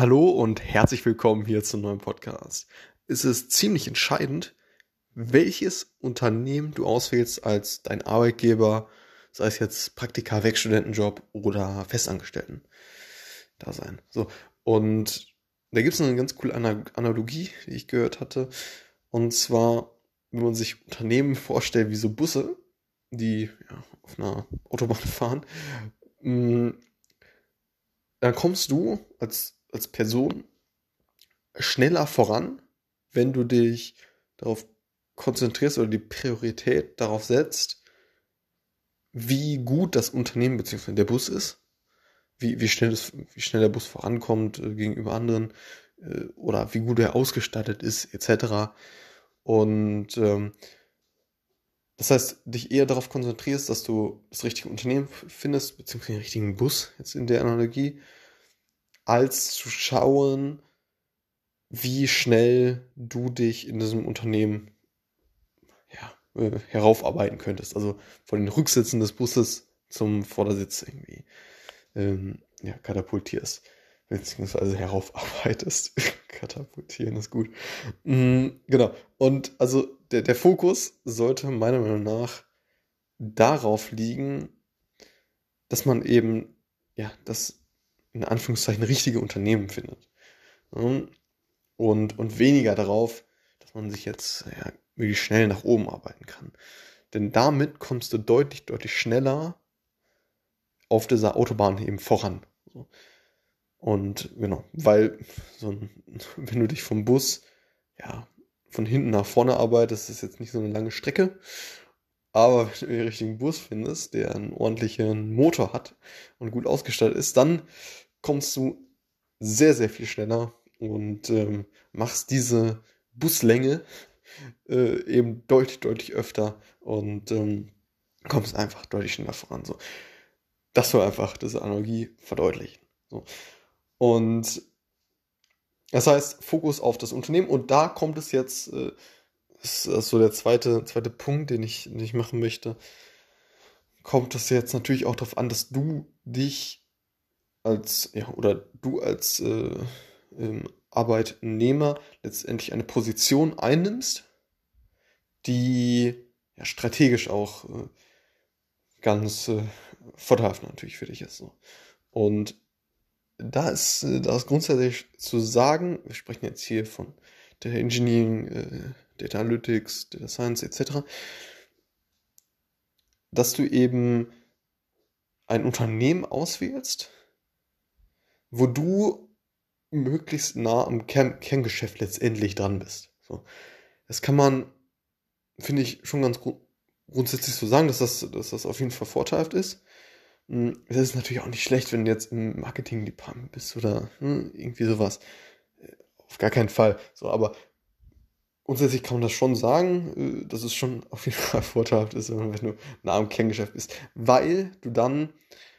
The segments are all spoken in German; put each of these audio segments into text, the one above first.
Hallo und herzlich willkommen hier zum neuen Podcast. Es ist ziemlich entscheidend, welches Unternehmen du auswählst als dein Arbeitgeber, sei es jetzt Praktika, Werkstudentenjob oder Festangestellten da sein. So. Und da gibt es eine ganz coole Analogie, die ich gehört hatte. Und zwar, wenn man sich Unternehmen vorstellt wie so Busse, die ja, auf einer Autobahn fahren, mm, dann kommst du als, als Person schneller voran, wenn du dich darauf konzentrierst oder die Priorität darauf setzt, wie gut das Unternehmen bzw. der Bus ist, wie, wie, schnell das, wie schnell der Bus vorankommt äh, gegenüber anderen äh, oder wie gut er ausgestattet ist, etc. Und ähm, das heißt, dich eher darauf konzentrierst, dass du das richtige Unternehmen findest, beziehungsweise den richtigen Bus, jetzt in der Analogie, als zu schauen, wie schnell du dich in diesem Unternehmen ja, äh, heraufarbeiten könntest. Also von den Rücksitzen des Busses zum Vordersitz irgendwie ähm, ja, katapultierst. Beziehungsweise heraufarbeitest. Katapultieren ist gut. Mhm, genau. Und also der, der Fokus sollte meiner Meinung nach darauf liegen, dass man eben, ja, das in Anführungszeichen richtige Unternehmen findet. Und, und weniger darauf, dass man sich jetzt ja, wirklich schnell nach oben arbeiten kann. Denn damit kommst du deutlich, deutlich schneller auf dieser Autobahn eben voran. Und genau, weil so ein, wenn du dich vom Bus ja von hinten nach vorne arbeitest, ist jetzt nicht so eine lange Strecke. Aber wenn du den richtigen Bus findest, der einen ordentlichen Motor hat und gut ausgestattet ist, dann kommst du sehr, sehr viel schneller und ähm, machst diese Buslänge äh, eben deutlich, deutlich öfter und ähm, kommst einfach deutlich schneller voran. So. Das soll einfach diese Analogie verdeutlichen. So. Und das heißt, Fokus auf das Unternehmen und da kommt es jetzt, äh, ist so der zweite, zweite Punkt, den ich, den ich machen möchte, kommt es jetzt natürlich auch darauf an, dass du dich als, ja, oder du als äh, ähm, Arbeitnehmer letztendlich eine Position einnimmst, die ja, strategisch auch äh, ganz äh, vorteilhaft natürlich für dich ist. So. Und da ist, äh, da ist grundsätzlich zu sagen, wir sprechen jetzt hier von Data Engineering, äh, Data Analytics, Data Science etc., dass du eben ein Unternehmen auswählst, wo du möglichst nah am Kern Kerngeschäft letztendlich dran bist. So. Das kann man, finde ich, schon ganz gru grundsätzlich so sagen, dass das, dass das auf jeden Fall vorteilhaft ist. Hm, es ist natürlich auch nicht schlecht, wenn du jetzt im Marketing-Department bist oder hm, irgendwie sowas. Auf gar keinen Fall. So, aber grundsätzlich kann man das schon sagen, äh, dass es schon auf jeden Fall vorteilhaft ist, wenn du nah am Kerngeschäft bist. Weil du dann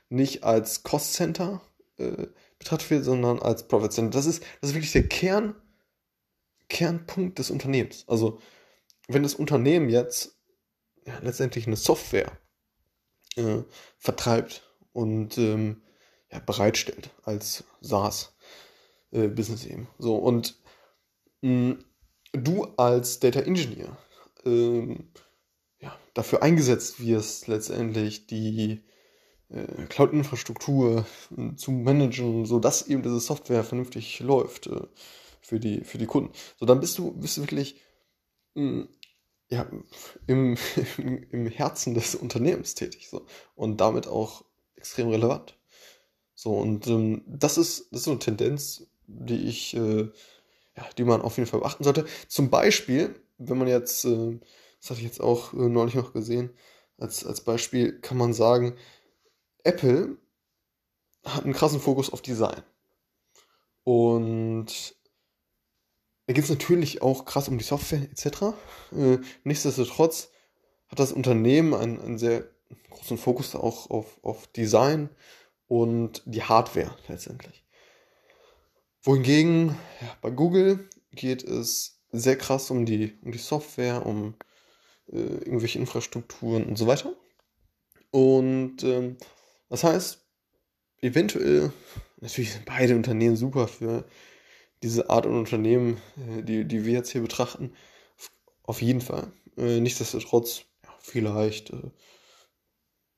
nicht als Cost-Center äh, betrachtet wird, sondern als Profit Center. Das ist, das ist wirklich der Kern, Kernpunkt des Unternehmens. Also, wenn das Unternehmen jetzt ja, letztendlich eine Software äh, vertreibt und ähm, ja, bereitstellt als SaaS-Business äh, eben. So, und mh, du als Data Engineer ähm, ja, dafür eingesetzt wirst, letztendlich die äh, Cloud-Infrastruktur äh, zu managen, sodass eben diese Software vernünftig läuft äh, für, die, für die Kunden. So, dann bist du, bist du wirklich mh, mm, ja, im, im Herzen des Unternehmens tätig so, und damit auch extrem relevant. So, und ähm, das, ist, das ist eine Tendenz, die ich, äh, ja, die man auf jeden Fall beachten sollte. Zum Beispiel, wenn man jetzt, äh, das hatte ich jetzt auch äh, neulich noch gesehen, als, als Beispiel kann man sagen, Apple hat einen krassen Fokus auf Design. Und da geht es natürlich auch krass um die Software etc. Äh, nichtsdestotrotz hat das Unternehmen einen, einen sehr großen Fokus auch auf, auf Design und die Hardware letztendlich. Wohingegen ja, bei Google geht es sehr krass um die, um die Software, um äh, irgendwelche Infrastrukturen und so weiter. Und ähm, das heißt, eventuell, natürlich sind beide Unternehmen super für diese Art von Unternehmen, äh, die, die wir jetzt hier betrachten. Auf jeden Fall. Äh, nichtsdestotrotz, ja, vielleicht äh,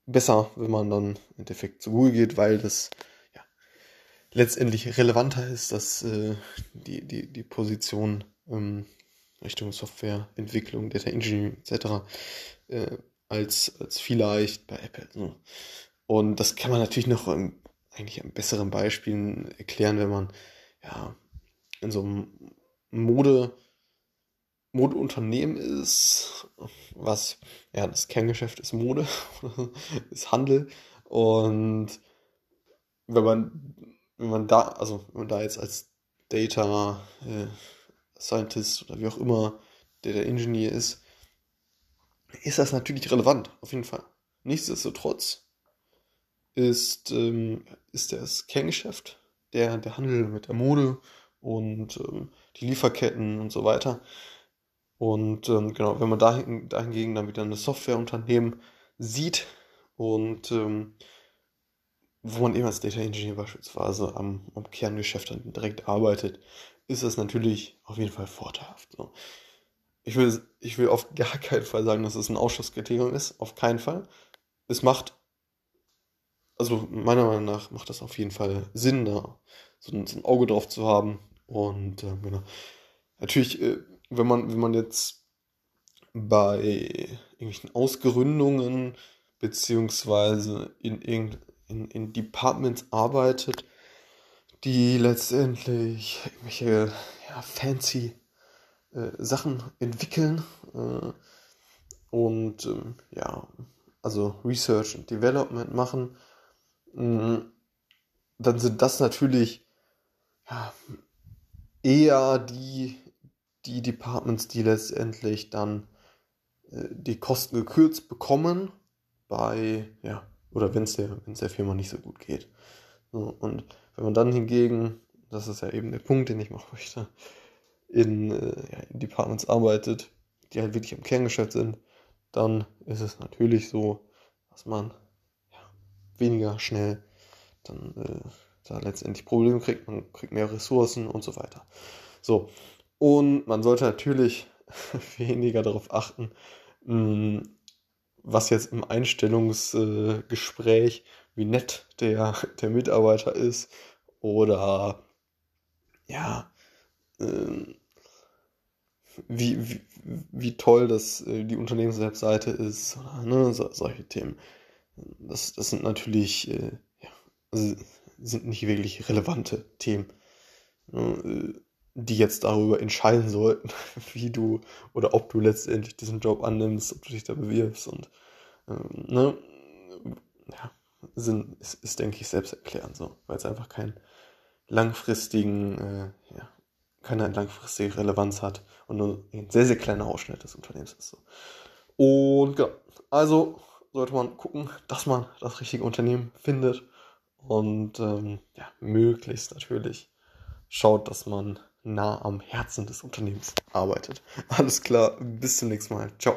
besser, wenn man dann im Endeffekt zu Google geht, weil das letztendlich relevanter ist, dass äh, die, die, die Position ähm, Richtung Softwareentwicklung, Data Engineering etc. Äh, als, als vielleicht bei Apple. So. Und das kann man natürlich noch im, eigentlich an besseren Beispielen erklären, wenn man ja in so einem Mode Modeunternehmen ist, was, ja, das Kerngeschäft ist Mode, ist Handel. Und wenn man, wenn man da, also wenn man da jetzt als Data äh, Scientist oder wie auch immer Data Engineer ist, ist das natürlich relevant, auf jeden Fall. Nichtsdestotrotz ist, ähm, ist das Kerngeschäft, der, der Handel mit der Mode und ähm, die Lieferketten und so weiter, und ähm, genau, wenn man dahin, dahingegen dann wieder eine Softwareunternehmen sieht und ähm, wo man eben als Data Engineer beispielsweise am, am Kerngeschäft dann direkt arbeitet, ist das natürlich auf jeden Fall vorteilhaft. So. Ich, will, ich will auf gar keinen Fall sagen, dass es ein Ausschusskriterium ist. Auf keinen Fall. Es macht, also meiner Meinung nach macht das auf jeden Fall Sinn, da so ein, so ein Auge drauf zu haben. Und äh, genau. Natürlich äh, wenn man, wenn man jetzt bei irgendwelchen Ausgründungen beziehungsweise in, in, in Departments arbeitet, die letztendlich irgendwelche ja, fancy äh, Sachen entwickeln äh, und ähm, ja, also Research und Development machen, äh, dann sind das natürlich ja, eher die die Departments, die letztendlich dann äh, die Kosten gekürzt bekommen bei, ja, oder wenn es der, der Firma nicht so gut geht. So, und wenn man dann hingegen, das ist ja eben der Punkt, den ich machen möchte, in, äh, ja, in Departments arbeitet, die halt wirklich im Kerngeschäft sind, dann ist es natürlich so, dass man ja, weniger schnell dann äh, da letztendlich Probleme kriegt, man kriegt mehr Ressourcen und so weiter. So, und man sollte natürlich weniger darauf achten, mm, was jetzt im Einstellungsgespräch, wie nett der, der Mitarbeiter ist oder ja, ähm, wie, wie, wie toll das äh, die Unternehmenswebseite ist, oder, ne, so, solche Themen. Das, das sind natürlich äh, ja, also sind nicht wirklich relevante Themen. Ne, die jetzt darüber entscheiden sollten, wie du oder ob du letztendlich diesen Job annimmst, ob du dich da bewirbst und ähm, ne, ja, sind, ist, ist, denke ich, selbst erklären so, weil es einfach keinen langfristigen, äh, ja, keine langfristige Relevanz hat und nur ein sehr, sehr kleiner Ausschnitt des Unternehmens ist. So. Und genau, also sollte man gucken, dass man das richtige Unternehmen findet und ähm, ja, möglichst natürlich schaut, dass man nah am Herzen des Unternehmens arbeitet. Alles klar, bis zum nächsten Mal. Ciao.